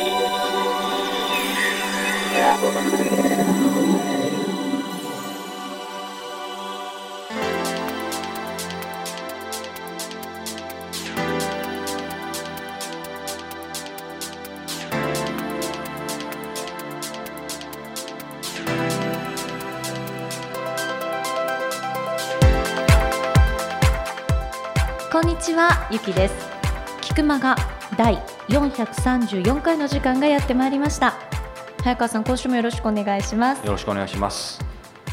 こんにちは、ゆきです。菊間が第434回の時間がやってまいりました。早川さん、今週もよろしくお願いします。よろしくお願いします。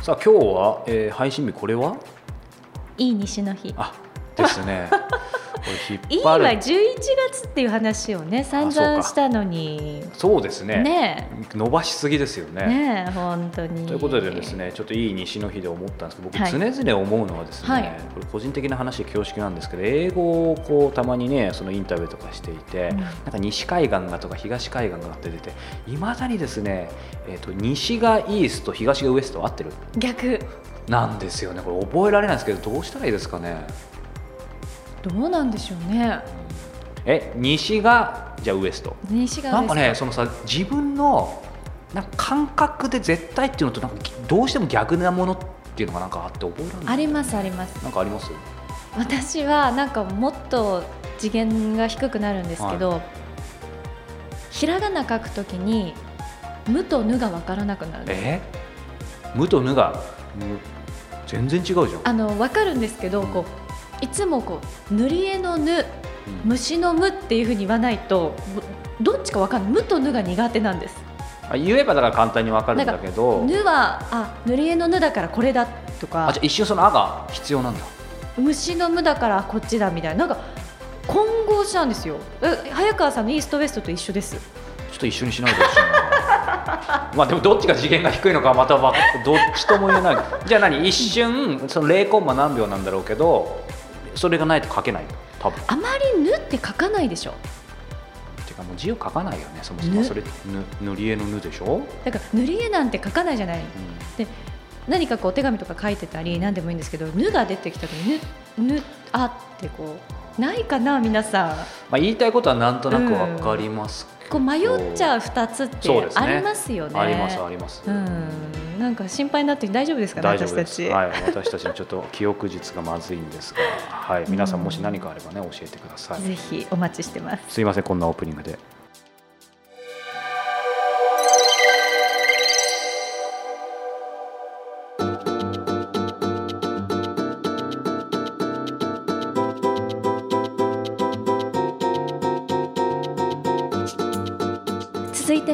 さあ今日は、えー配信日これは？いい西の日。あですね。これいいは引っ張る。11月っていう話をね、散々したのに。そうですね。ね伸ばしすぎですよえ、ね。ねえ、本当に。ということでですね、ちょっといい西の日で思ったんですけど、僕はい常々思うのはですね、はいこれ個人的な話で恐縮なんですけど、英語をこうたまにね、そのインタビューとかしていて、うんなんか西海岸がとか東海岸がって出て、いまだにですね、えっ、と西がイースト、東がウエスト合ってる逆。なんですよね。これ覚えられないんですけど、どうしたらいいですかね。どうなんでしょうね。え、西がじゃあウエスト。西がなんかね、そのさ自分のなんか感覚で絶対っていうのとなんかどうしても逆なものっていうのがなんかあって覚えられない。ありますあります。なんかあります？私はなんかもっと次元が低くなるんですけど、ひらがな書くときに「む」と「ぬ」が分からなくなるえ？無と無が？無全然違うじゃん。あの分かるんですけど、こういつもこう塗り絵の「ぬ」うん虫の「む」っていうふうに言わないとどどっちか分かんない「む」と「ぬ」が苦手なんですあ言えばだから簡単にわかるんだけ「ど。ぬ」はあ塗り絵の「ぬ」だからこれだとかあじゃあ一瞬そのあが必要なんだ。虫の「む」だからこっちだみたいななんか混合したんですよえ早川さんのイーストウエストと一緒ですちょっと一緒にしないでほしいな。まあでもどっちが次元が低いのかはまたわどっちとも言えない。じゃあ何？一瞬その0コンマ何秒なんだろうけど、それがないと書けないの多分。あまり「ぬ」って書かないでしょ。てかもう字を書かないよねそもそも。ぬ。それぬ塗り絵のぬでしょ、だから塗り絵なんて書かないじゃない。うん。何かこうお手紙とか書いてたり何でもいいんですけど「ぬ」が出てきた時に「ぬ」ぬあってこうないかな皆さん。まあ、言いたいことはなんとなくわかりますこう迷っちゃう2つってありますよね。ありますあります、うん。なんか心配になって大丈夫ですかね大丈夫です。私たち、はい、私たちのちょっと記憶術がまずいんですが、はい、皆さんもし何かあればね教えてください、ぜひお待ちしてます。すいませんこんなオープニングで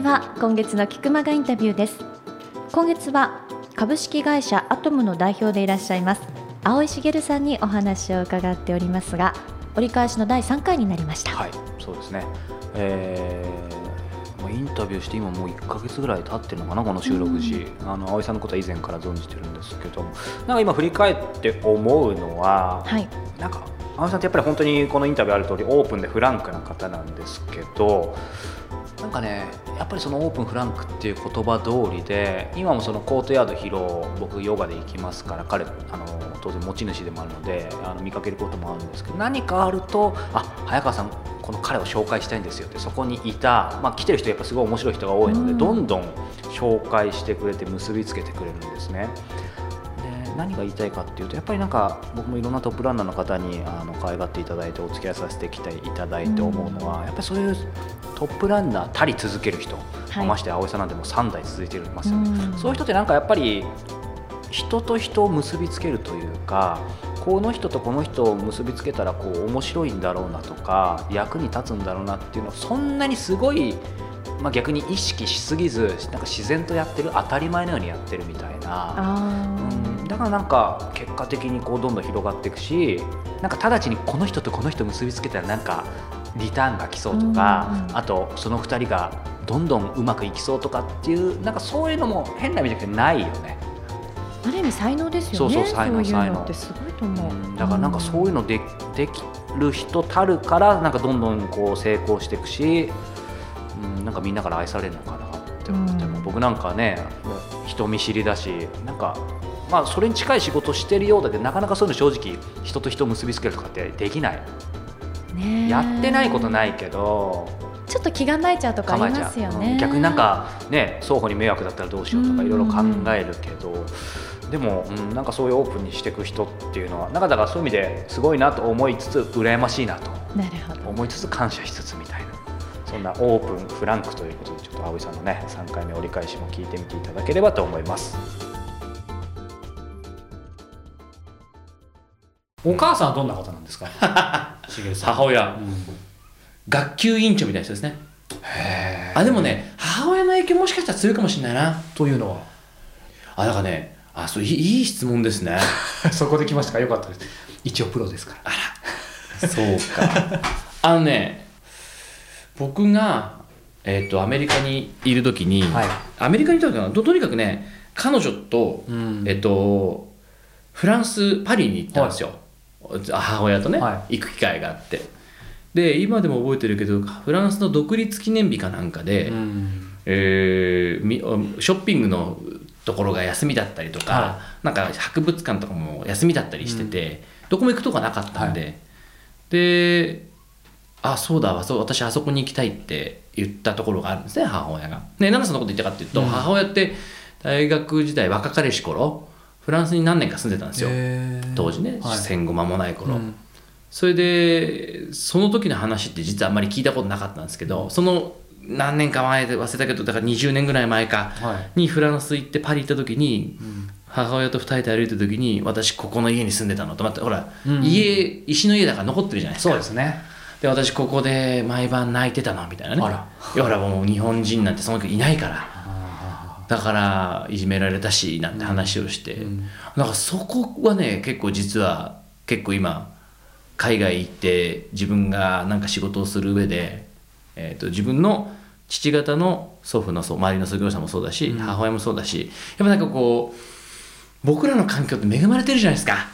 は今月の菊間がインタビューです。今月は株式会社アトムの代表でいらっしゃいます青井茂さんにお話を伺っておりますが折り返しの第3回になりました、はいそうですね。えーもうインタビューして今もう1か月ぐらい経ってるのかなこの収録時、あの葵さんのことは以前から存じてるんですけど。なんか今振り返って思うのは、はい。なんか青井さんってやっぱり本当にこのインタビューある通りオープンでフランクな方なんですけどなんかねやっぱりそのオープンフランクっていう言葉通りで今もそのコートヤード披露僕ヨガで行きますから彼あの当然持ち主でもあるのであの見かけることもあるんですけど何かあるとあ早川さんこの彼を紹介したいんですよってそこにいた、まあ、来てる人やっぱすごい面白い人が多いので、うんどんどん紹介してくれて結びつけてくれるんですね。で何が言いたいかっていうとやっぱりなんか僕もいろんなトップランナーの方にあの可愛がっていただいてお付き合いさせてきていただいて思うのは、やっぱりそういうトップランナーたり続ける人、はい。まして葵さんなんてもう3代続いていますよね、うん。そういう人ってなんかやっぱり人と人を結びつけるというかこの人とこの人を結びつけたらこう面白いんだろうなとか役に立つんだろうなっていうのをそんなにすごい、まあ、逆に意識しすぎずなんか自然とやってる当たり前のようにやってるみたいな。あうん。だからなんか結果的にこうどんどん広がっていくしなんか直ちにこの人とこの人結びつけたらなんかリターンが来そうとか、あとその2人がどんどんうまくいきそうとかっていうなんかそういうのも変な意味じゃなくてないよね。ある意味才能ですよね。そうそう才能いう才能のってすごいと思う、うん。だからなんかそういうので,、できる人たるからなんかどんどんこう成功していくし、うん、なんかみんなから愛されるのかなって思っても、うん。僕なんかね人見知りだしなんかまあそれに近い仕事してるようだけどなかなかそういうの正直人と人を結びつけるとかってできない、ね。えやってないことないけどちょっと気構えちゃうとかありますよね、う。ん逆になんかね双方に迷惑だったらどうしようとかいろいろ考えるけど、でも、うん、なんかそういうオープンにしていく人っていうのはなんかだからそういう意味ですごいなと思いつつ羨ましいなと。なるほど。思いつつ感謝しつつみたいな。そんなオープンフランクということでちょっと葵さんのね3回目折り返しも聞いてみていただければと思います。お母さんはどんな方なんですか？母親。うん。学級委員長みたいな人ですね。へあでもね母親の影響もしかしたら強いかもしれないな。というのは？あだからねあそういいいい質問ですね。そこで来ましたか？よかったです。一応プロですから。そうか。あのね僕が、えっとアメリカにいる時に、はい。アメリカにいた時かな？ととにかくね彼女と、うん。えっとフランスパリに行ったんですよ、母親とね、は行く機会があって。で今でも覚えてるけどフランスの独立記念日かなんかで、うん。えーみショッピングのところが休みだったりとか、はなんか博物館とかも休みだったりしてて、どこも行くとこなかったんで、はであそうだわそう私あそこに行きたいって言ったところがあるんですね母親が。ねなんでそんなこと言ったかっていうと、うん。母親って大学時代若かりし頃フランスに何年か住んでたんですよ。当時ね、はい。戦後間もない頃。うん。それでその時の話って実はあんまり聞いたことなかったんですけどその何年か前で忘れたけどだから20年ぐらい前かはい。にフランス行ってパリ行った時にうん。母親と2人で歩いた時に私ここの家に住んでたのと待ってほら、うん。家石の家だから残ってるじゃないですか。そうですね。で私ここで毎晩泣いてたのみたいなね。ほらもう日本人なんてその時いないから。あだからいじめられたしなんて話をして、ーうんなんかそこはね結構実は結構今海外行って自分がなんか仕事をする上で、えー、と自分の父方の祖父のそう周りの創業者もそうだし、うん母親もそうだしやっぱなんかこう僕らの環境って恵まれてるじゃないですか。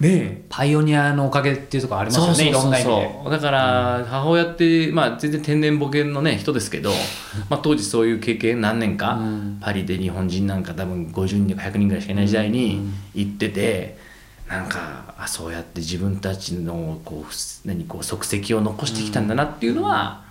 ねえ。パイオニアのおかげっていうところありますよねいろんな意味で。だから母親って、まあ、全然天然ボケの、ね、人ですけど、まあ、当時そういう経験何年か、うん。パリで日本人なんか多分50人とか100人ぐらいしかいない時代に行ってて、なんかあそうやって自分たちのこうふ何こう足跡を残してきたんだなっていうのは、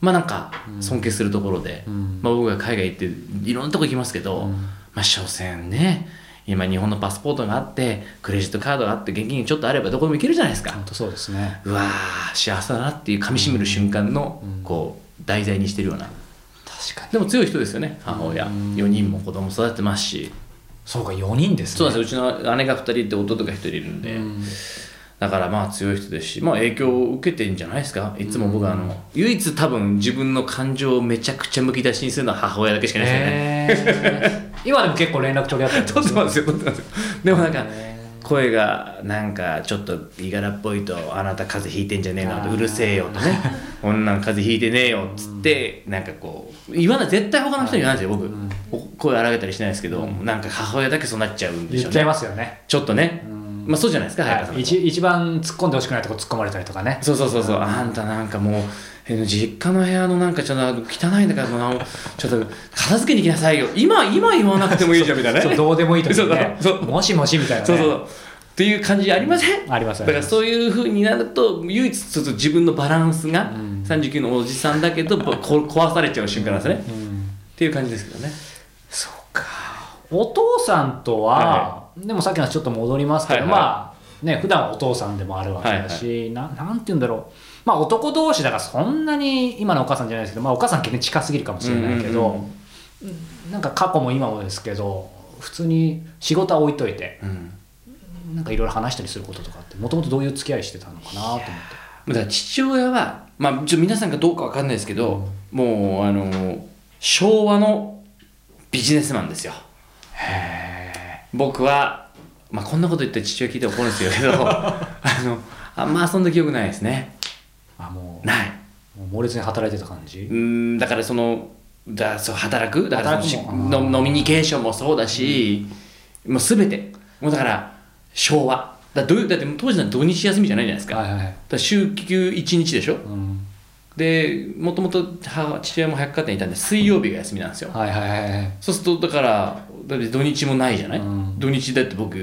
まあなんか尊敬するところで、うん。まあ、僕が海外行っていろんなとこ行きますけど、うん。まあ所詮ね今日本のパスポートがあってクレジットカードがあって現金ちょっとあればどこでも行けるじゃないですか。本当そうですね。うわー幸せだなっていう噛みしめる瞬間のうん。こう題材にしてるような。確かに。でも強い人ですよね母親。うん。4人も子供育ててますし。そうか4人ですね。そうなんですよ。うちの姉が2人いて弟が1人いるんで。うん。だからまあ強い人ですしまあ影響を受けてんじゃないですか。いつも僕はあの唯一多分自分の感情をめちゃくちゃむき出しにするのは母親だけしかいないですよね今でも結構連絡取り合ったり撮ってますよ撮ってますよでもなんかへ声がなんかちょっといがらっぽいと「あなた風邪ひいてんじゃねえの」とうるせえよ」とね「こんなん風邪ひいてねえよ」っつってなんかこう言わない絶対他の人に言わないですよ僕。声荒げたりしないですけどなんか母親だけそうなっちゃうんでしょうね。言っちゃいますよね。ちょっとね。うん。まあそうじゃないですかはい一一番突っ込んでほしくないとこ突っ込まれたりとかね。そうそうそうそう。あんたなんかもうえ実家の部屋のなんかちょっと汚いんだからもうちょっと片付けに行きなさいよ。今今言わなくてもいいじゃんみたいなね。そうどうでもいいときにね。そうそう。もしもしみたいなね。そうそう。そうっていう感じありません？ありますだからそういうふうになると唯一ちょっと自分のバランスがうん。39のおじさんだけどこ壊されちゃう瞬間なんですね、っうん。ていう感じですけどね。そうか。お父さんとは、はでもさっきのちょっと戻りますけど、はいはい。まあね普段はお父さんでもあるわけだし、ななんて言うんだろうまあ男同士だからそんなに今のお母さんじゃないですけど、まあ、お母さん結構近すぎるかもしれないけど、うんうんなんか過去も今もですけど普通に仕事は置いといてうん。なんかいろいろ話したりすることとかってもともとどういう付き合いしてたのかなと思って。だから父親は、まあ、ちょ皆さんがどうかわかんないですけど、もうあの昭和のビジネスマンですよ。僕は、まあ、こんなこと言って父親聞いて怒るんですけど あのあんま遊んだ記憶ないですねあもう。ない。もう猛烈に働いてた感じ？う、んだからそのだそう働く？だからその働くものノミニケーションもそうだし、もう全て。もうだから昭和。だどういうだって当時なんて土日休みじゃないじゃないですか,、はいはいはい。だ週休1日でしょ？うん。でもともと母父親も百貨店にいたんで水曜日が休みなんですよ、はいはいはいはい。そうするとだからだって土日もないじゃない、うん。土日だって僕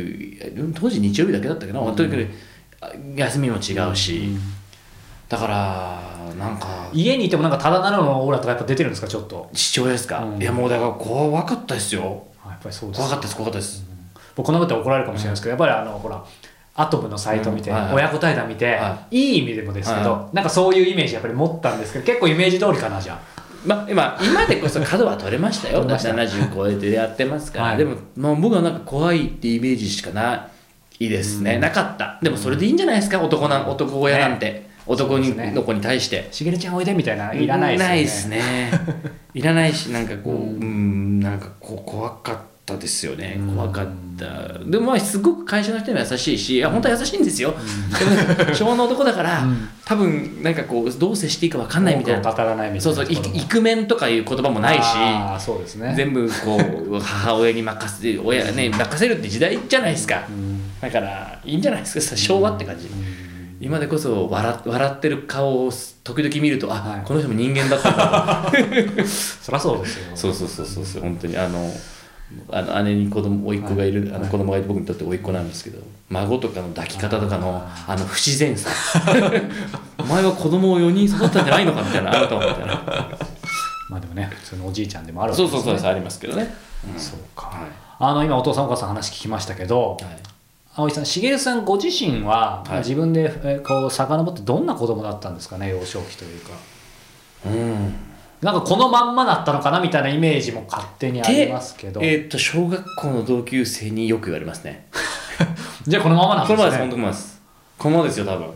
当時日曜日だけだったけど、とにかくあ休みも違うし、だからなんか家にいてもなんかただなるのオーラとかやっぱ出てるんですかちょっと。父親ですか、うん。いやもうだから怖かったですよ。あやっぱりそうです怖かったです怖かったです、僕こんなこと怒られるかもしれないですけど、やっぱりあのほらアトムのサイト見て、うん。はい。はい親子対談見て、、はい。い意味でもですけど、はなんかそういうイメージやっぱり持ったんですけど結構イメージ通りかなじゃあ。まあ、今今でこそ角は取れましたよ。取れました。70超えてやってますから、はい。でも、まあ、僕はなんか怖いってイメージしかないですね、なかった。でもそれでいいんじゃないですか？男な男親なんて、男にの子に対してしげるちゃんおいでみたいないらないですよね。ないですね。いらないしなんかこうううんんなんかこう怖かったですよね。うん。怖かった。でもまあすごく会社の人にも優しいしいや本当は優しいんですよ、でも昭和の男だから、うん。多分なんかこうどう接していいか分かんないみたいな。語らないみたそいうなそうイクイクメンとかいう言葉もないしそうですね。全部こう母親に任せる親ね任せるって時代じゃないですか。うん。だからいいんじゃないですか。昭和って感じ今でこそ笑笑ってる顔を時々見るとあ、はい。この人も人間だったんだ。と そりゃそうですよ。そうそうそうそうそう。本当にあのあの姉に子供甥っ子がいる、あの子供がいる僕にとって甥っ子なんですけど孫とかの抱き方とかのあの不自然さ。お前は子供を4人育ったんじゃないのかみたいなあなたもみたいなまあでもね普通のおじいちゃんでもあるわけそうですね。そうそうですありますけどね、うん。そうか、はいあの今お父さんお母さん話聞きましたけど、はい葵さん茂さんご自身は、はい。自分でえーこう遡ってどんな子供だったんですかね幼少期というか。うん。なんかこのまんまだったのかなみたいなイメージも勝手にありますけど、えーっと小学校の同級生によく言われますね。じゃあこのままなんこのままですこのままです。このままですよ多分。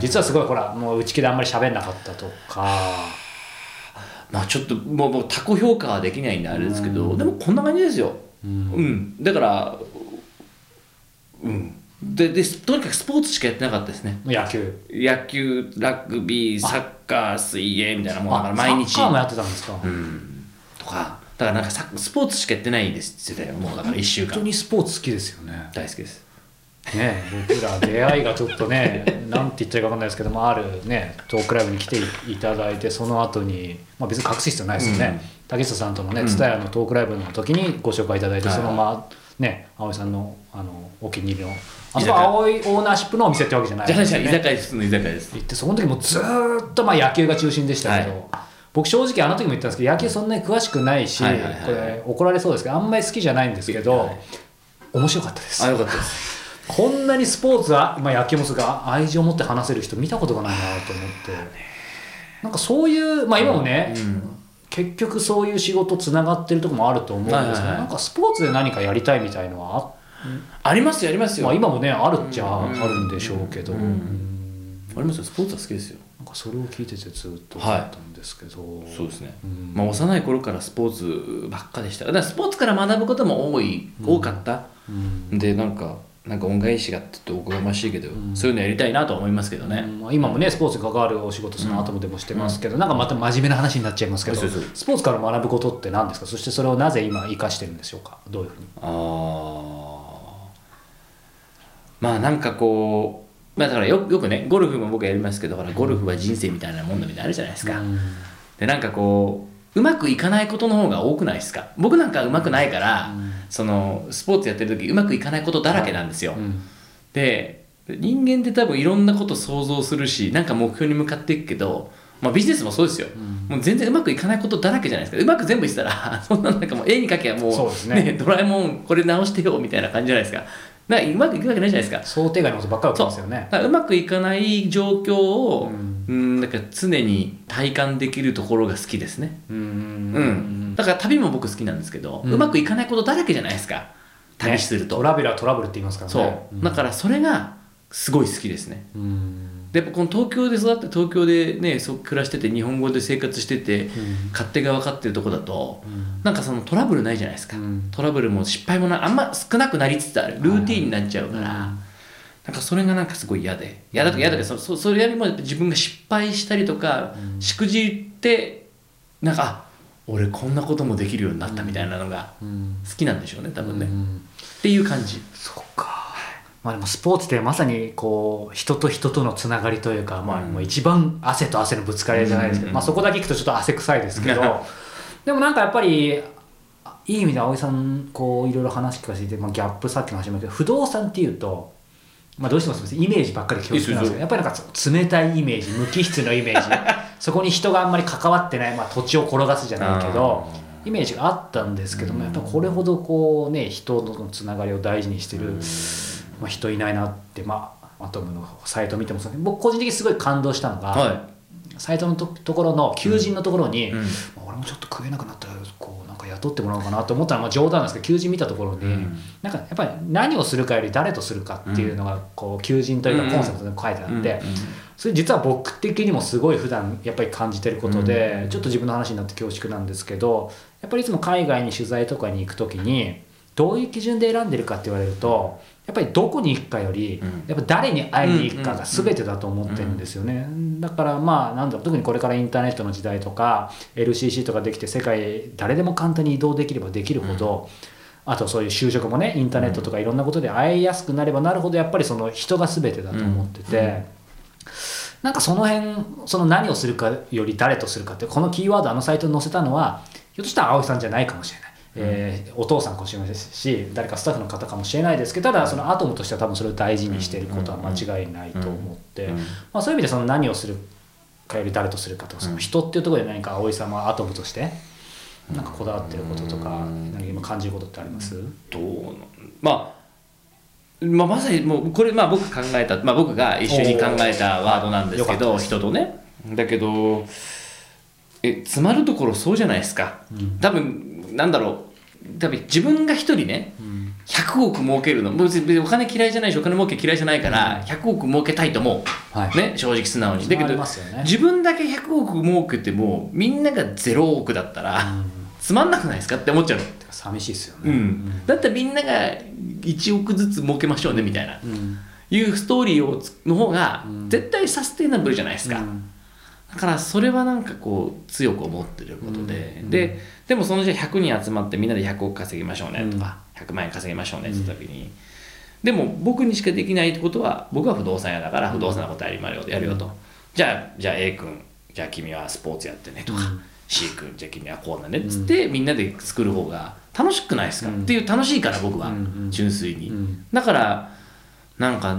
実はすごいほらもう内気であんまり喋んなかったとか。まあちょっともうもう他己評価はできないんであれですけどでもこんな感じですよ。うん。うん。だからうん。ででとにかくスポーツしかやってなかったですね。野球。野球ラグビーサッカー水泳みたいなもんだからあ毎日。サッカーもやってたんですか、うん。とかだからなんかサスポーツしかやってないですよもうだから1週間本当にスポーツ好きですよね。大好きです。ね僕ら出会いがちょっとね なんて言っちゃいいか分かんないですけどもあるねトークライブに来ていただいてその後にまあ別に隠す必要ないですよね、竹下さんとのねうん蔦屋、のトークライブの時にご紹介いただいて、はい。そのままね葵さんのあのお気に入りのあそこ葵オーナーシップのお店ってわけじゃないですよねじゃあ居酒屋の居酒屋です。行ってその時もずーっとまあ野球が中心でしたけど、はい。僕正直あの時も言ったんですけど野球そんなに詳しくないし、はいはいはい。はいこれ怒られそうですけどあんまり好きじゃないんですけど、はい。面白かったです。あよかったです。こんなにスポーツは、まあ、野球もそうか愛情を持って話せる人見たことがないなと思って。なんかそういうまあ今もね、うん結局そういう仕事つながってるところもあると思うんですけど、はいはいはい。なんかスポーツで何かやりたいみたいのはありますよありますあ、よ、まあ、今もねあるっちゃあうんるんでしょうけど、うん。うん。ありますよスポーツは好きですよ。なんかそれを聞いててずっと思ったんですけど、そうですね、うん。まあ、幼い頃からスポーツばっかでした。だからスポーツから学ぶことも多い、多かった。うん。でなんかなんか恩返しがって言っておこがましいけど、ん。そういうのやりたいなとは思いますけどね、うん。まあ今もねスポーツに関わるお仕事その後もでもしてますけど、なんかまた真面目な話になっちゃいますけど、スポーツから学ぶことって何ですか？そしてそれをなぜ今生かしてるんでしょうか？どういうふうに？あー。まあなんかこうまあだからよよくねゴルフも僕やりますけどゴルフは人生みたいなもんだみたいなのあるじゃないですか、うん。でなんかこううまくいかないことの方が多くないですか？僕なんかうまくないから、うん。そのスポーツやってる時うまくいかないことだらけなんですよ、うん。で人間って多分いろんなこと想像するしなんか目標に向かっていくけど、まあ、ビジネスもそうですよ、ん。もう全然うまくいかないことだらけじゃないですか。うまく全部いってたら そんななんかもう絵に描けばもうそうですねドラえもんこれ直してよみたいな感じじゃないですかなうまくいくわけないじゃないですか。想定外のことばっかり起きますよね。う。まくいかない状況を、ううんん、なんか常に体感できるところが好きですね、うん。うん。だから旅も僕好きなんですけど、ううんまくいかないことだらけじゃないですか。旅すると、ね。トラベルはトラブルって言いますからそう、ねだからそれがすごい好きですね。うんでやっぱこの東京で育って東京でねそう暮らしてて日本語で生活してて、うん。勝手が分かってるとこだと、うん。なんかそのトラブルないじゃないですか、うん。トラブルも失敗もなあんま少なくなりつつある。ルーティンになっちゃうから、うん。なんかそれがなんかすごい嫌で。嫌だとか嫌だけどそそそれよりも自分が失敗したりとか、うん。しくじってなんかあ俺こんなこともできるようになったみたいなのがうん。好きなんでしょうね多分ね、っうん。ていう感じ。そっか、まあ、でもスポーツってまさにこう人と人とのつながりというか、まあ、うん。もう一番汗と汗のぶつかり合いじゃないですけど、うん。まあ、そこだけ聞くとちょっと汗臭いですけど でもなんかやっぱりあいい意味で葵さんこういろいろ話聞かせてまあ、ギャップさっきの話もけど不動産っていうと、まあ、どうしてもす。イメージばっかり共有してますけどやっぱりなんか冷たいイメージ無機質のイメージ。そこに人があんまり関わってない、まあ、土地を転がすじゃないけどイメージがあったんですけどもやっぱこれほどこうね人のつながりを大事にしてる、まあ、人いないなってまあアトムのサイト見てもそう。僕個人的にすごい感動したのが、はサイトのとところの求人のところに、うん。まあ俺もちょっと食えなくなったらこうなんか雇ってもらおうかなと思ったらまあ冗談なんですけど求人見たところに、うん。なんかやっぱり何をするかより誰とするかっていうのがこう求人というかコンセプトで書いてあって、うん。それ実は僕的にもすごい普段やっぱり感じてることで、ちょっと自分の話になって恐縮なんですけどやっぱりいつも海外に取材とかに行く時にどういう基準で選んでるかって言われるとやっぱりどこに行くかより、うん。やっぱ誰に会いに行くかが全てだと思ってるんですよね、だからまあなんだろう特にこれからインターネットの時代とか LCC とかできて世界誰でも簡単に移動できればできるほど、あとそういう就職もねインターネットとかいろんなことで会いやすくなればなるほどやっぱりその人が全てだと思ってて。なんかその辺その何をするかより誰とするかってこのキーワードあのサイトに載せたのはひょっとしたら葵さんじゃないかもしれない、えーお父さんかもしれないですし誰かスタッフの方かもしれないですけどただそのアトムとしては多分それを大事にしていることは間違いないと思って、うんまあ、そういう意味でその何をするかより誰とするかとかその人っていうところで何か葵さんはアトムとしてなんかこだわってることとかうん。何か今感じることってあります、どうなまあまあ、まさにもうこれまあ僕考えた、まあ、僕が一緒に考えたワードなんですけど人とね。だけどえ詰まるところそうじゃないですか。うん。多分なんだろう多分自分が一人ねうん100億儲けるの別に別にお金嫌いじゃないしお金儲け嫌いじゃないから100億儲けたいと思う、はい。ね、正直素直に。だけど自分だけ100億儲けてもみんなが0億だったら、うん。つまんなくないですかって思っちゃうの、寂しいですよね、うん。だったらみんなが1億ずつ儲けましょうねみたいな、うん。いうストーリーをつの方がうん。絶対サステイナブルじゃないですか、うんだからそれはなんかこう強く思ってることで、うん。ででもそのじゃあ100人集まってみんなで100億稼ぎましょうねとか、100万円稼ぎましょうねって言った時に、でも僕にしかできないってことは僕は不動産屋だから不動産のことやりまよやるよと、じゃあじゃあ A 君じゃあ君はスポーツやってねとか、うん。C 君じゃあ君はこうだねっつって、みんなで作る方が楽しくないですか、っていう楽しいから僕は、うんうん。純粋に、うん。だからなんか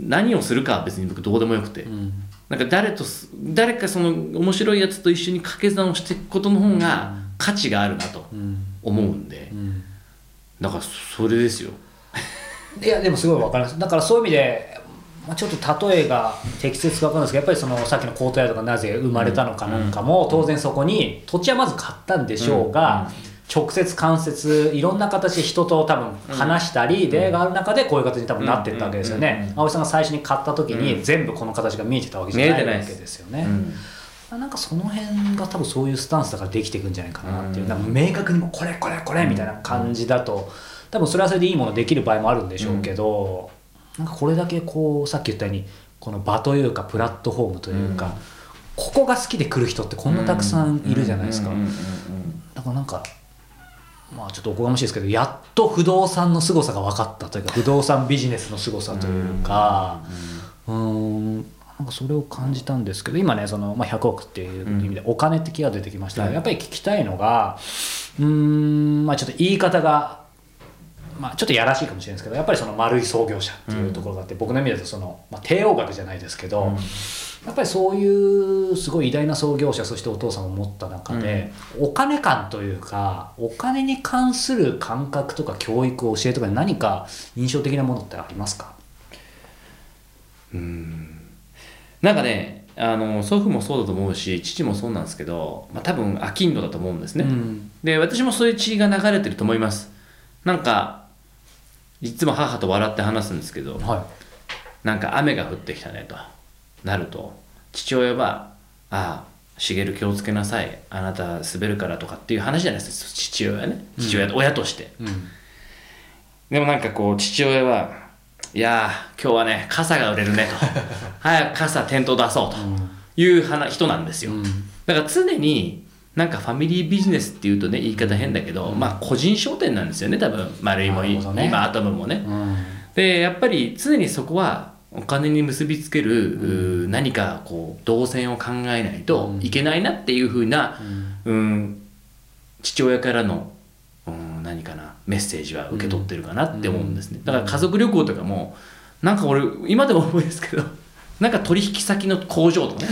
何をするかは別に僕どうでもよくて、うんなんか誰とす誰かその面白いやつと一緒に掛け算をしていくことの方が価値があるなとうん。思うんで、うん。だからそれですよ。いやでもすごいわかります。だからそういう意味で、まあ、ちょっと例えが適切か分かんないですけどやっぱりそのさっきのコートヤードがなぜ生まれたのかなんかも、当然そこに土地はまず買ったんでしょうが、直接間接いろんな形で人と多分話したり、出会いがある中でこういう形に多分なっていったわけですようんうんうんね葵さんが最初に買った時に全部この形が見えてたわけじゃないわけですよね。うん。なんかその辺が多分そういうスタンスだからできていくんじゃないかなっていう、うん。明確にもうこれこれこれみたいな感じだと多分それはそれでいいものできる場合もあるんでしょうけど、なんかこれだけこうさっき言ったようにこの場というかプラットフォームというか、うん。ここが好きで来る人ってこんなたくさんいるじゃないですか。うんうんうん。だからなんかまあちょっとおこがましいですけどやっと不動産の凄さが分かったというか不動産ビジネスの凄さというかうーんなんかそれを感じたんですけど今ねその、まあ、100億っていう意味でお金って気が出てきました。が、はい。やっぱり聞きたいのがうーんまあちょっと言い方がまあ、ちょっとやらしいかもしれないですけどやっぱりその丸い創業者っていうところがあって、僕の意味だとその、まあ、帝王学じゃないですけど、やっぱりそういうすごい偉大な創業者そしてお父さんを持った中で、お金感というかお金に関する感覚とか教育教えとかに何か印象的なものってありますか？なんかねあの祖父もそうだと思うし父もそうなんですけど、まあ、多分飽きん度だと思うんですね、うん。で私もそういう血が流れてると思います。なんかいつも母と笑って話すんですけどはなんか雨が降ってきたねと。なると父親は「ああ茂気をつけなさい。あなた滑るから」とかっていう話じゃないですか。父親はね父親、親として。い、うん。でもなんかこう父親はいやー今日はね傘が売れるねと。早く傘店頭出そうと。いう話人なんですよ、うん。だから常になんかファミリービジネスっていうとね言い方変だけど、まあ個人商店なんですよね多分。丸いもね。今アトムもね、うん。でやっぱり常にそこはお金に結びつける、うー何かこう動線を考えないといけないなっていうふうな、うん、父親からの、うん、何かなメッセージは受け取ってるかなって思うんですね、だから家族旅行とかもなんか俺今でも思うんですけどなんか取引先の工場とかね。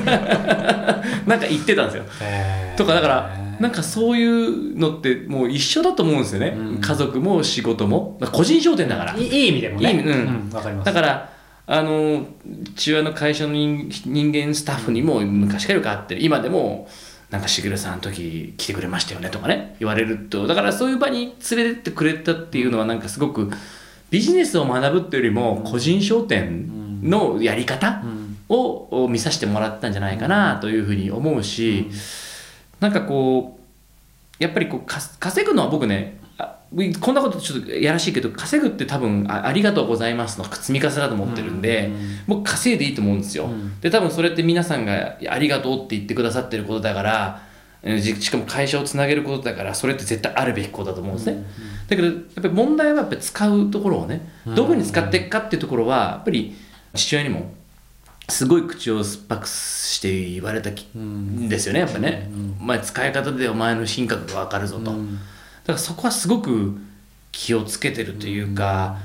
なんか行ってたんですよ。とかだからなんかそういうのってもう一緒だと思うんですよね、うん。家族も仕事も。個人商店だから。いい意味でもね。いい意味。うん。わかります。だからあの父親の会社の人人間スタッフにも昔からよく会ってる。今でもなんかしげるさんの時来てくれましたよねとかね。言われると。だからそういう場に連れてってくれたっていうのはなんかすごくビジネスを学ぶっていうよりも個人商店のやり方うん。を見させてもらったんじゃないかなというふうに思うしなんかこうやっぱりこうか稼ぐのは僕ねあこんなことちょっとやらしいけど稼ぐって多分あありがとうございますの積み重ねだと思ってるんで、僕稼いでいいと思うんですよ、うん。で多分それって皆さんがありがとうって言ってくださってることだからしかも会社をつなげることだからそれって絶対あるべきことだと思うんですね、だけどやっぱり問題はやっぱり使うところをねどこに使っていくかっていうところはやっぱり父親にもすごい口を酸っぱくして言われたきん。ですよねやっぱね、お前使い方でお前の品格が分かるぞと、だからそこはすごく気をつけてるというか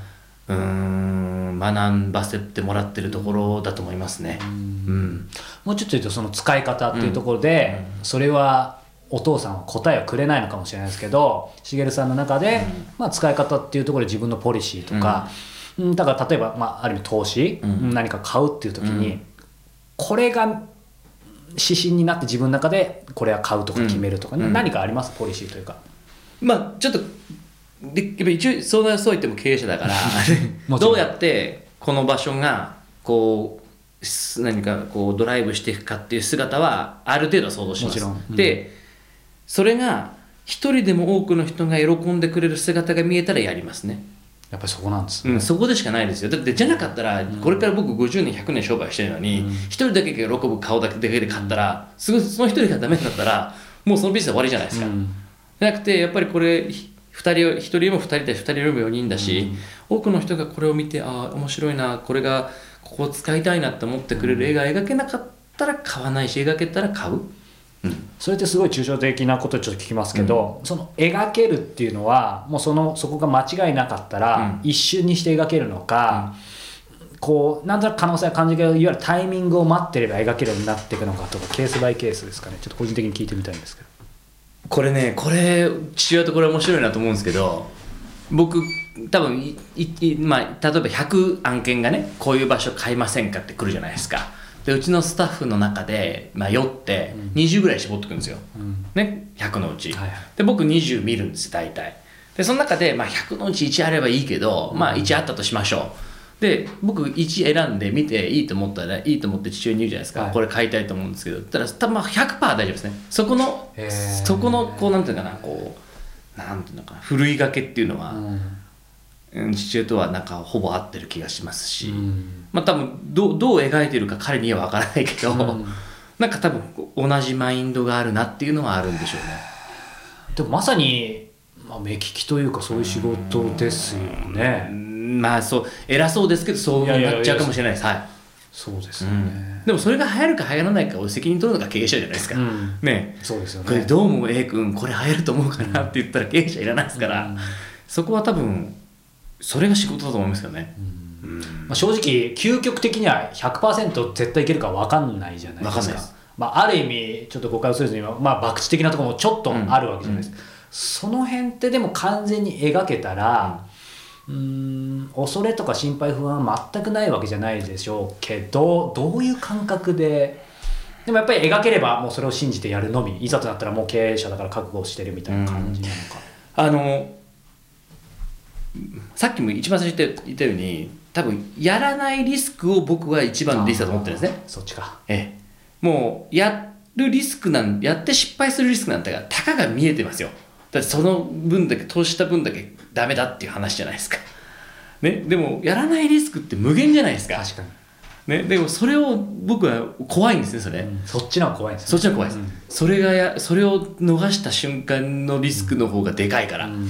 うーん学ばせてもらってるところだと思いますね。うん。もうちょっと言うとその使い方っていうところで、それはお父さんは答えをくれないのかもしれないですけどしげるさんの中で、まあ、使い方っていうところで自分のポリシーとか、うんだから例えば、まあ、ある意味投資、うん。何か買うっていう時に、うん。これが指針になって自分の中でこれは買うとか決めるとかね、うん。何かあります？ポリシーというか。まあちょっとで一応そうだそう言っても経営者だから どうやってこの場所がこうす何かこうドライブしていくかっていう姿はある程度は想像します。うん。でそれが一人でも多くの人が喜んでくれる姿が見えたらやりますね、やっぱりそこなんですね。うん、そこでしかないですよ。だってじゃなかったらこれから僕50年100年商売してるのにうん。一人だけが喜ぶ顔だけで買ったらすぐその一人がダメだったらもうそのビジネス終わりじゃないですか、うん。じゃなくてやっぱりこれひ二人1人よりも2人で2人よりも4人だし、多くの人がこれを見てああ面白いなこれがここを使いたいなって思ってくれる絵が描けなかったら買わないし描けたら買う、うん、それってすごい抽象的なことをちょっと聞きますけど、その描けるっていうのはもうそのそこが間違いなかったら、うん。一瞬にして描けるのか、こうなんとなく可能性は感じるけどいわゆるタイミングを待ってれば描けるようになっていくのかとかケースバイケースですかね。ちょっと個人的に聞いてみたいんですけど。これねこれ父親とこれ面白いなと思うんですけど僕多分いいいまあ、例えば100案件がねこういう場所買いませんかって来るじゃないですかでうちのスタッフの中で迷って20ぐらい絞ってくるんですよ、ね、100のうち、はいはい。で僕20見るんです大体。でその中で、まあ、100のうち1あればいいけど、まあ1あったとしましょう。で僕1選んで見ていいと思ったらいいと思って父親に言うじゃないですか、はい。これ買いたいと思うんですけどたら多分まあ100%大丈夫ですね。そこのそこのこうなんていうのかなこうなんていうのかなふるいがけっていうのは、うん父親とはなんかほぼ合ってる気がしますし、うん。まあ多分どうどう描いてるか彼には分からないけど、うん。なんか多分同じマインドがあるなっていうのはあるんでしょうね。でもまさに、まあ、目利きというかそういう仕事ですよね。うん。まあそう偉そうですけどそうなっちゃうかもしれないです。はい、そうですようねん。でもそれが流行るか流行らないかを責任取るのが経営者じゃないですか、うん。ね。そうですよね。これどう思う A 君これ流行ると思うかなって言ったら経営者いらないですから、うん。そこは多分それが仕事だと思いますよね、うん。まあ、正直究極的には100%絶対いけるか分かんないじゃないですか。まあ、ある意味ちょっと誤解をするずには、まあ、博打的なところもちょっとあるわけじゃないですか、その辺ってでも完全に描けたらうーん恐れとか心配不安は全くないわけじゃないでしょうけどどういう感覚ででもやっぱり描ければもうそれを信じてやるのみ。いざとなったらもう経営者だから覚悟してるみたいな感じなのか、あのさっきも一番最初に言った言ったように多分やらないリスクを僕は一番のリスクだと思ってるんですね。そっちか。ええ。もうやるリスクなんやって失敗するリスクなんてがたかが見えてますよ。だってその分だけ投資した分だけダメだっていう話じゃないですか。ねでもやらないリスクって無限じゃないですか。確かに、ね、でもそれを僕は怖いんですねそれ、うんそっちの怖いですね。そっちの怖いです、うん。それがやそれを逃した瞬間のリスクの方がでかいから、うん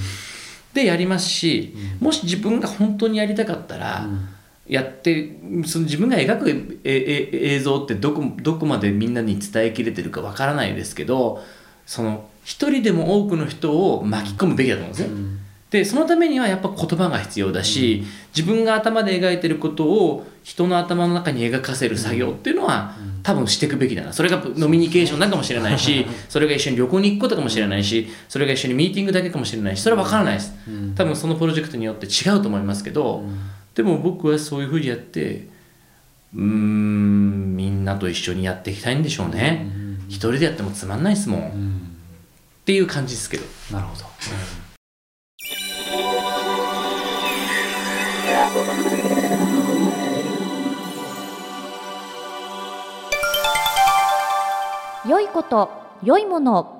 でやりますし、もし自分が本当にやりたかったら、うん。やってその自分が描くええ映像ってどこどこまでみんなに伝えきれてるかわからないですけどその一人でも多くの人を巻き込むべきだと思うんですね。うんでそのためにはやっぱ言葉が必要だし、自分が頭で描いてることを人の頭の中に描かせる作業っていうのは、多分していくべきだな。それがノミニケーションなんかもしれないしそれが一緒に旅行に行くことかもしれないしそれが一緒にミーティングだけかもしれないしそれは分からないです。多分そのプロジェクトによって違うと思いますけどでも僕はそういうふうにやってうーんみんなと一緒にやっていきたいんでしょうね。一人でやってもつまんないですもん。っていう感じですけど。なるほど良いこと良いもの。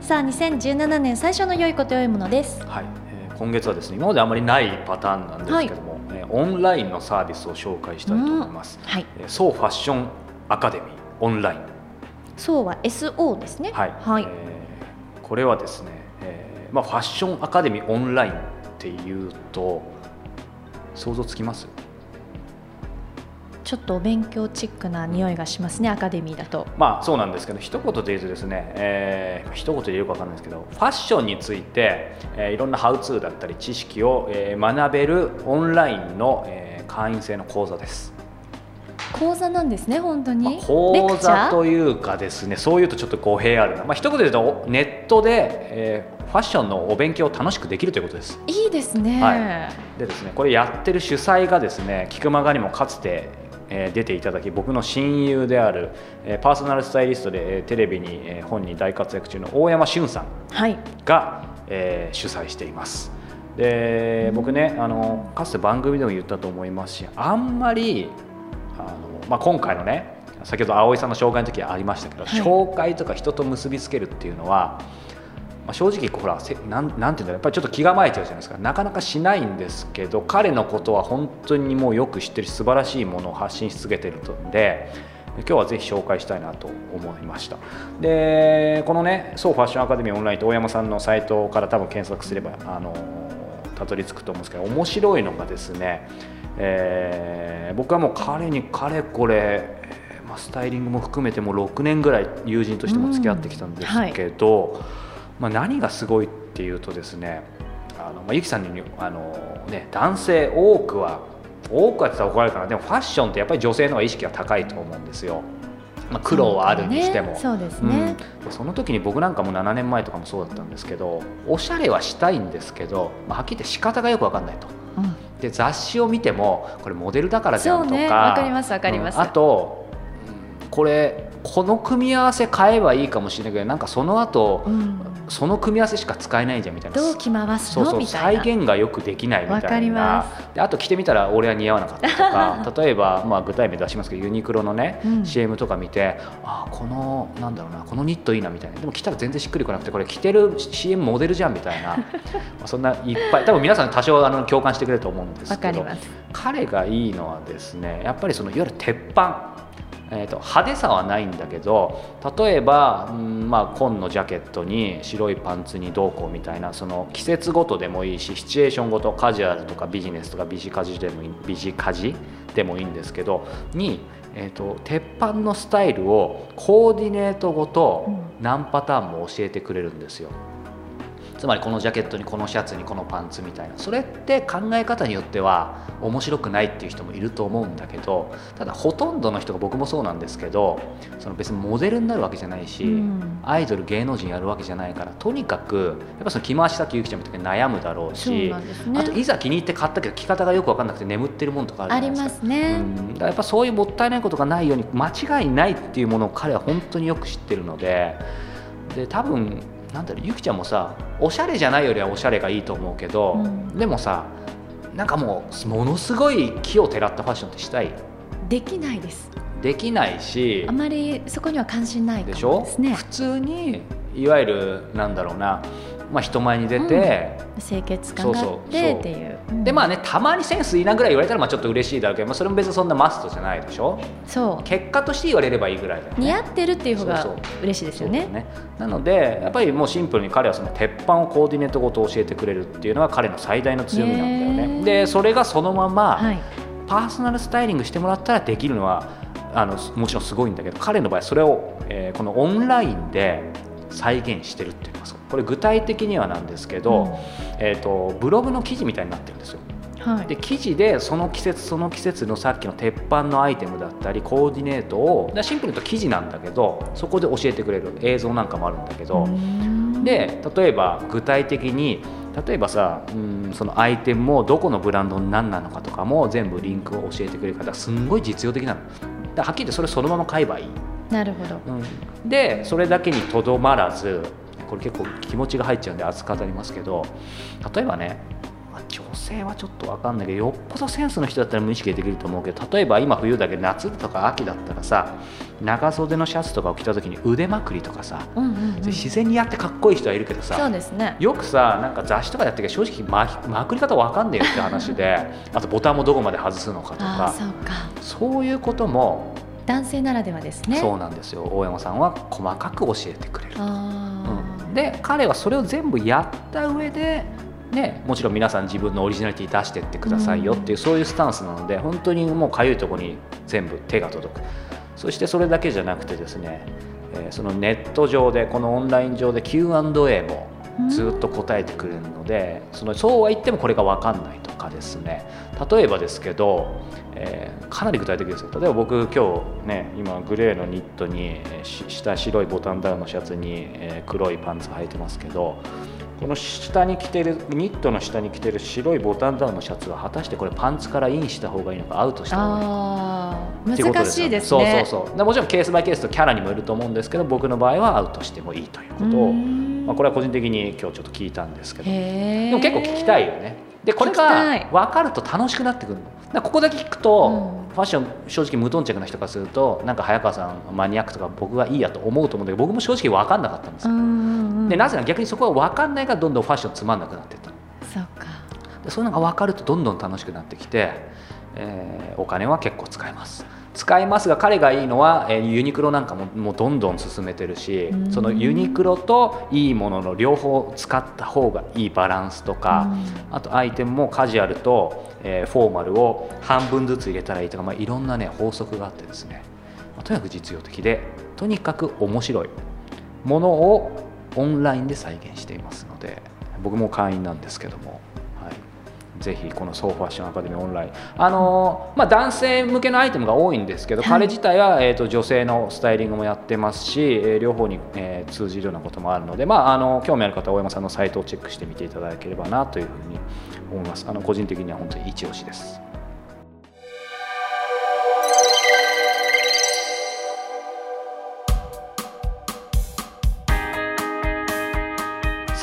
さあ2017年最初の良いこと良いものです。はい、えー今月はですね今まであまりないパターンなんですけども、えーオンラインのサービスを紹介したいと思います、はい。えーソーファッションアカデミーオンライン。そうは SO ですね。はい、はい。えーこれはですね、えーまあ、ファッションアカデミーオンラインっていうと想像つきます？ちょっとお勉強チックな匂いがしますねアカデミーだと。まあそうなんですけど一言で言うとですね、えー一言で言うか分かんないですけどファッションについて、えーいろんなハウツーだったり知識を、えー学べるオンラインの、えー会員制の講座です、講座なんですね本当に、まあ講座というかですねそういうとちょっと語弊あるな、まあ、一言で言うとネットで、えーファッションのお勉強を楽しくできるということです。いいですね、はでですねこれやってる主催がですね菊間がにもかつて、えー出ていただき僕の親友である、えーパーソナルスタイリストで、えーテレビに、えー本に大活躍中の大山俊さんはい。が、えー主催しています。で僕ねあのかつて番組でも言ったと思いますしあんまりあの、まあ、今回のね先ほど葵さんの紹介の時はありましたけど、はい。紹介とか人と結びつけるっていうのは、まあ、正直ほらせなんなんていうんだろうやっぱりちょっと気構えちゃうじゃないですか。なかなかしないんですけど彼のことは本当にもうよく知ってる素晴らしいものを発信し続けてるので今日はぜひ紹介したいなと思いました。でこのねそうファッションアカデミーオンラインと大山さんのサイトから多分検索すればあのたどり着くと思うんですけど面白いのがですね、えー僕はもう彼にかれこれまあ、スタイリングも含めても6年ぐらい友人としても付き合ってきたんですけど、まあ、何がすごいっていうとですねあの、まあ、ゆきさんにあの、ね、男性多くは多くはって言ったら怒られるかな。でもファッションってやっぱり女性の方が意識が高いと思うんですよ。まあ、苦労はあるにしても。そうですね。うん。その時に僕なんかも7年前とかもそうだったんですけどおしゃれはしたいんですけど、まあ、はっきり言って仕方がよく分かんないと。うん。で雑誌を見てもこれモデルだからじゃんとか。そうねわかりますわかります。うん。あとうんこれこの組み合わせ買えばいいかもしれないけどなんかその後、うん。その組み合わせしか使えないじゃんみたいな。どう着回すそうそうのみた再いな。現がよくできないみたいわかりなまであと着てみたら俺は似合わなかったとか 例えば、まあ、具体名出しますけどユニクロのね、うん。CM とか見てあこのなんだろうなこのニットいいなみたいな。でも着たら全然しっくりこなくてこれ着てる CM モデルじゃんみたいな。まあそんないっぱい多分皆さん多少あの共感してくれると思うんですけどります。彼がいいのはですねやっぱりそのいわゆる鉄板えー、と派手さはないんだけど例えば、うんまあ、紺のジャケットに白いパンツにどうこうみたいなその季節ごとでもいいしシチュエーションごとカジュアルとかビジネスとかビジカジでもいいビジカジでもいいんですけどに、えー、と鉄板のスタイルをコーディネートごと何パターンも教えてくれるんですよ。つまりこのジャケットにこのシャツにこのパンツみたいな。それって考え方によっては面白くないっていう人もいると思うんだけどただほとんどの人が僕もそうなんですけどその別にモデルになるわけじゃないし、うん。アイドル芸能人やるわけじゃないからとにかくやっぱその着回しさっきゆきちゃんも言ったけど悩むだろうしね。あといざ気に入って買ったけど着方がよく分かんなくて眠ってるものとかあるじゃないですか。ますね、うん。やっぱそういうもったいないことがないように間違いないっていうものを彼は本当によく知ってるのでで多分なんだろうゆきちゃんもさおしゃれじゃないよりはおしゃれがいいと思うけど、うん。でもさなんかもうものすごい木をてらったファッションってしたい？できないです。できないしあまりそこには関心ないかでしょ？普通にいわゆるなんだろうな、まあ、人前に出て、清潔感があっそうそうそう。てっていう。うん。でまあねたまにセンスいいなぐらい言われたらまあちょっと嬉しいだろうけど、まあ、それも別にそんなマストじゃないでしょ？そう。結果として言われればいいぐらいだよね。似合ってるっていう方が嬉しいですよね。ね。なのでやっぱりもうシンプルに彼はその鉄板をコーディネートごと教えてくれるっていうのが彼の最大の強みなんだよへねー。でそれがそのままはい。パーソナルスタイリングしてもらったらできるのはあのもちろんすごいんだけど彼の場合それを、えーこのオンラインで再現してるっていうかこれ具体的にはなんですけど、うん、えーと、ブログの記事みたいになってるんですよ。はい、で記事でその季節その季節のさっきの鉄板のアイテムだったりコーディネートをシンプルに言うと記事なんだけどそこで教えてくれる映像なんかもあるんだけどで例えば具体的に例えばさうんそのアイテムもどこのブランドの何なのかとかも全部リンクを教えてくれる方すんごい実用的なの。だはっきり言ってそれそのまま買えばいいなるほど、うん、でそれだけにとどまらずこれ結構気持ちが入っちゃうんで熱く語りますけど例えばね女性はちょっと分かんないけどよっぽどセンスの人だったら無意識でできると思うけど例えば今冬だけど夏とか秋だったらさ長袖のシャツとかを着た時に腕まくりとかさ、うんうんうん、自然にやってかっこいい人はいるけどさそうです、ね、よくさなんか雑誌とかやってるけど正直ままくり方分かんねえよって話であとボタンもどこまで外すのかとか。そういうことも男性ならではですね。そうなんですよ。大山さんは細かく教えてくれると。で彼はそれを全部やった上でね、もちろん皆さん自分のオリジナリティ出してってくださいよっていう、そういうスタンスなので本当にもうかゆいところに全部手が届く。そしてそれだけじゃなくてですね、えー、そのネット上でこのオンライン上で Q&A もずっと答えてくれるので、そのそうは言ってもこれが分かんないとかですね。例えばですけど、えー、かなり具体的ですよ。例えば僕今日ね今グレーのニットに下白いボタンダウンのシャツに、え、黒いパンツ履いてますけどこの下に着てるニットの下に着てる白いボタンダウンのシャツは果たしてこれパンツからインした方がいいのかアウトした方がいいのか難しいですね。そうそうそう。もちろんケースバイケースとキャラにもよると思うんですけど僕の場合はアウトしてもいいということ。を、まあ、これは個人的に今日ちょっと聞いたんですけど。でも結構聞きたいよね。でこれが分かると楽しくなってくるの。ここだけ聞くと、ファッション正直無頓着な人からするとなんか早川さんマニアックとか僕がいいやと思うと思うんだけど僕も正直分かんなかったんですよ。でなぜなら逆にそこは分かんないからどんどんファッションつまんなくなっていったそうかでそういうのが分かるとどんどん楽しくなってきて、えー、お金は結構使えます。使いますが彼がいいのは、えー、ユニクロなんかももうどんどん進めてるしそのユニクロといいものの両方使った方がいいバランスとかあとアイテムもカジュアルと、えー、フォーマルを半分ずつ入れたらいいとか、まあ、いろんな、ね、法則があってですね、まあ、とにかく実用的でとにかく面白いものをオンラインで再現していますので僕も会員なんですけどもぜひこのソーファッションアカデミーオンライン。あの、まあ、男性向けのアイテムが多いんですけど、はい、彼自体は、えーと、女性のスタイリングもやってますし、えー、両方に、えー、通じるようなこともあるので、まあ、あの興味ある方は大山さんのサイトをチェックしてみていただければなというふうに思います。あの個人的には本当に一押しです。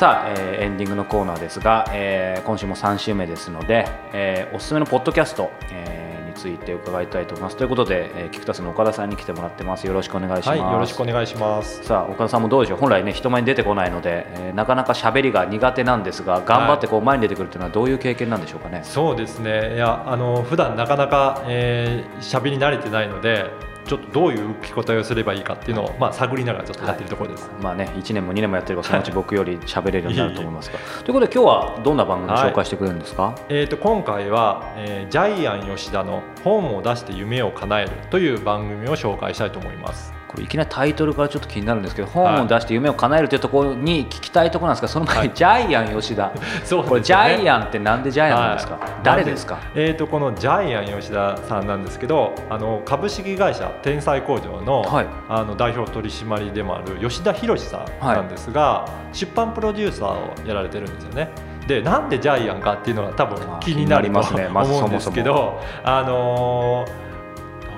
さあ、えー、エンディングのコーナーですが、えー、今週も3週目ですので、えー、おすすめのポッドキャスト、えー、について伺いたいと思います。ということで、えー、キクタスの岡田さんに来てもらってます。よろしくお願いします、はい、よろしくお願いします。さあ岡田さんもどうでしょう？本来ね人前に出てこないので、えー、なかなか喋りが苦手なんですが頑張ってこう前に出てくるというのはどういう経験なんでしょうかね、はい、そうですね。いやあの普段なかなか喋、えー、り慣れてないのでちょっとどういう受け答えをすればいいかっていうのを、まあ、探りながらちょっとやってるところです、はい、まあね、1年も2年もやってればそのうち僕より喋れるようになると思いますが。ということで今日はどんな番組を紹介してくれるんですか、はい、えーと、今回は、えー、ジャイアン吉田の「本を出して夢を叶える」という番組を紹介したいと思います。これいきなりタイトルからちょっと気になるんですけど本を出して夢を叶えるというところに聞きたいところなんですがその前にジャイアン吉田、そう、ね、これジャイアンってなんでジャイアンなんですか、はい、誰ですか？えーと、このジャイアン吉田さんなんですけどあの株式会社天才工場の,、はい、あの代表取締でもある吉田博さんなんですが、はい、出版プロデューサーをやられてるんですよね。でなんでジャイアンかっていうのが多分気になると思うんですけど、あのー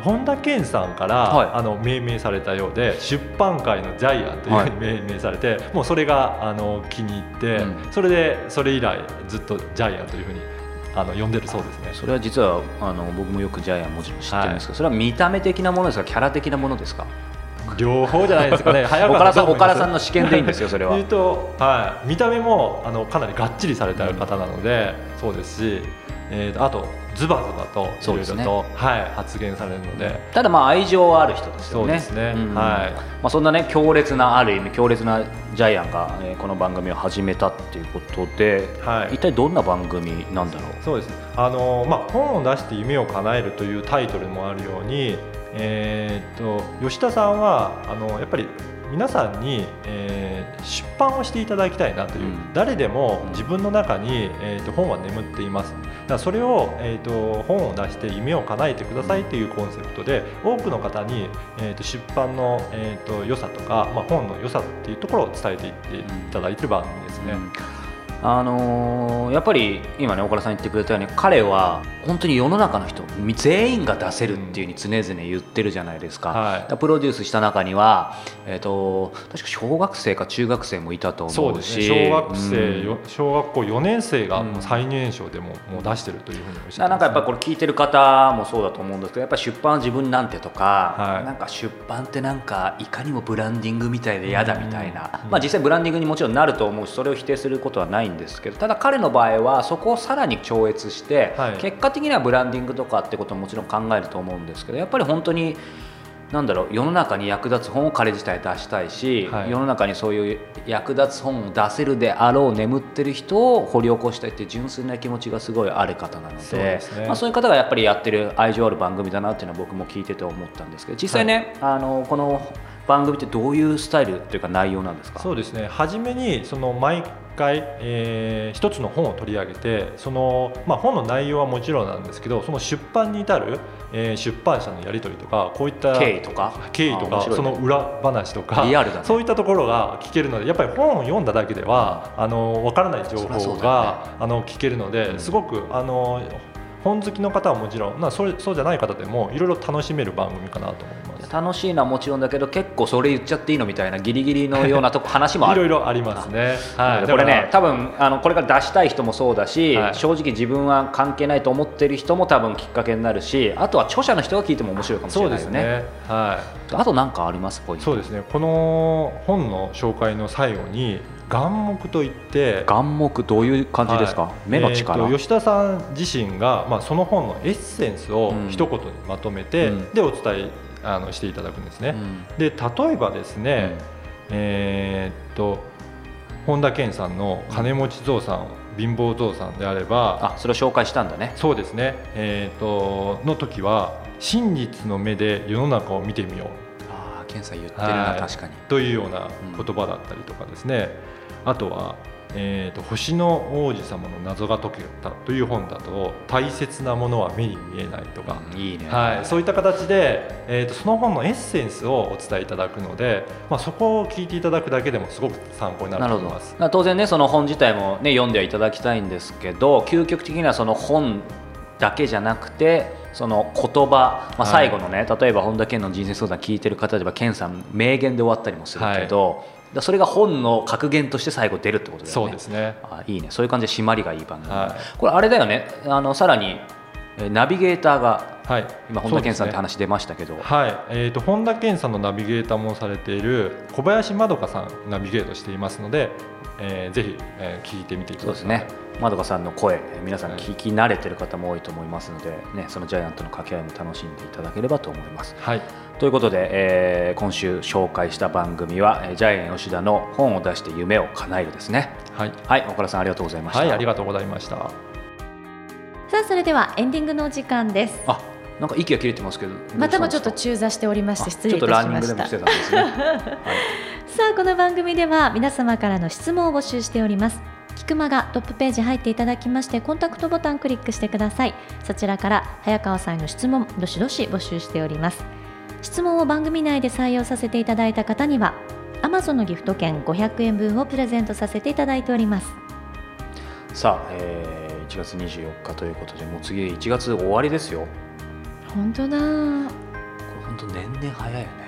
本田健さんから、はい、あの命名されたようで出版界のジャイアンというふうに命名されて、はい、もうそれがあの気に入って、うん、それでそれ以来ずっとジャイアンというふうにあの呼んでるそうですね。それは実はあの僕もよくジャイアンもちろん知ってるんですけど、はい、それは見た目的なものですか？キャラ的なものですか？両方じゃないですかね。早川さん岡田さんの試験でいいんですよそれは。言うと、はい、見た目もあのかなりがっちりされた方なので、うん、そうですし、えー、あとズバズバといろいろと、ね、はい、発言されるので。ただまあ愛情ある人ですよね。そうですね、うん、はいまあ、そんなね強烈なある意味強烈なジャイアンが、えー、この番組を始めたっていうことで、はい、一体どんな番組なんだろう？そうですあの、まあ、本を出して夢を叶えるというタイトルもあるように、えー、っと吉田さんはあのやっぱり皆さんに、えーえー、出版をしていただきたいなという、うん、誰でも自分の中に、えーと、本は眠っています。だそれを、えーと、本を出して夢を叶えてくださいというコンセプトで多くの方に、えーと、出版の、えー、と良さとか、まあ、本の良さっていうところを伝えていっていただいている番組ですね。うんあのー、やっぱり今ね岡田さん言ってくれたように彼は本当に世の中の人全員が出せるっていうふうに常々言ってるじゃないですか。はい、プロデュースした中には、えーと、確か小学生か中学生もいたと思うし、ね、小学生、うん、小学校4年生が最年少でも,、もう出してるというふうにおっしゃってね、なんかやっぱこれ聞いてる方もそうだと思うんですけどやっぱ出版は自分なんてとか、はい、なんか出版ってなんかいかにもブランディングみたいで嫌だみたいな、うん、まあ、実際ブランディングにもちろんなると思うしそれを否定することはないんですけどただ彼の場合はそこをさらに超越して、はい、結果的にはブランディングとかってことももちろん考えると思うんですけどやっぱり本当になんだろう世の中に役立つ本を彼自体出したいし、はい、世の中にそういう役立つ本を出せるであろう眠ってる人を掘り起こしたいっていう純粋な気持ちがすごいある方なのでそう、ね,、まあ、そういう方がやっぱりやってる愛情ある番組だなっていうのは僕も聞いてて思ったんですけど実際ね、はい、あのこの番組ってどういうスタイルというか内容なんですか？そうですね。初めにその毎回、えー、一つの本を取り上げてその、まあ、本の内容はもちろんなんですけどその出版に至る、えー、出版社のやり取りとかこういった経緯とか？経緯とか、ね、その裏話とかね、そういったところが聞けるのでやっぱり本を読んだだけではあの分からない情報が、ね、あの聞けるのですごくあの本好きの方はもちろん、まあ、それそうじゃない方でもいろいろ楽しめる番組かなと思います楽しいのはもちろんだけど結構それ言っちゃっていいのみたいなギリギリのようなとこ話もある。いろいろありますね、はい、これね多分あのこれから出したい人もそうだし、はい、正直自分は関係ないと思ってる人も多分きっかけになるしあとは著者の人が聞いても面白いかもしれないですね、ね、はい、あと何かあります？そうですね。この本の紹介の最後に眼目といって眼目どういう感じですか、はい、目の力、えー、吉田さん自身が、まあ、その本のエッセンスを一言にまとめて、うん、でお伝えあのしていただくんですね。うん、で例えばですね、うん、えー、っと本田健さんの金持ち象さん貧乏象さんであればあそれを紹介したんだね。そうですね、えーと、との時は真実の目で世の中を見てみよう。ああ健さん言ってるな、確かに。というような言葉だったりとかですね、あとは、えーと「星の王子様の謎が解けた」という本だと「大切なものは目に見えない」とか、うん、いいね、はい、そういった形で、えーと、その本のエッセンスをお伝えいただくので、まあ、そこを聞いていただくだけでもすごく参考になると思います。当然ねその本自体も、ね、読んではいただきたいんですけど究極的にはその本だけじゃなくてその言葉、まあ、最後のね、はい、例えば本田健の人生相談聞いてる方では健さん名言で終わったりもするけど、はいそれが本の格言として最後出るってことだよね。そうですね。あいいね。そういう感じで締まりがいい番組、はい、これあれだよね。あのさらにナビゲーターが、はい、今本田健さんって話出ましたけど、ね、はい。えーと、本田健さんのナビゲーターもされている小林まどかさんナビゲートしていますので、えー、ぜひ、えー、聞いてみてください。そうですね。まどかさんの声皆さん聞き慣れてる方も多いと思いますので、ね、そのジャイアントの掛け合いも楽しんでいただければと思います。はいということで、えー、今週紹介した番組はジャイアン吉田の本を出して夢を叶えるですね。はい、はい、岡田さんありがとうございました、はい、ありがとうございました。さあそれではエンディングのお時間です。あなんか息が切れてますけどまたもちょっと中座しておりまして失礼いたしました、ね。はい、さあこの番組では皆様からの質問を募集しております。キクマがトップページ入っていただきましてコンタクトボタンクリックしてください。そちらから早川さんの質問どしどし募集しております質問を番組内で採用させていただいた方には Amazon のギフト券500円分をプレゼントさせていただいております。さあ、えー、1月24日ということでもう次1月終わりですよ。本当だ。これ本当年々早いよね。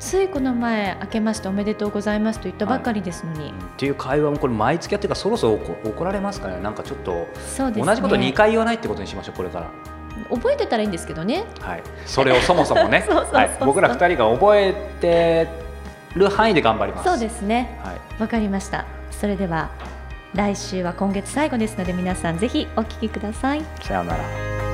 ついこの前明けましておめでとうございますと言ったばかりですのに、はい、っていう会話もこれ毎月やってるからそろそろ怒られますかね。なんかちょっと同じこと2回言わないってことにしましょうこれから覚えてたらいいんですけどね。はい、それをそもそもね、はい、僕ら二人が覚えてる範囲で頑張ります。そうですね。はい、わかりました。それでは来週は今月最後ですので皆さんぜひお聞きください。さようなら。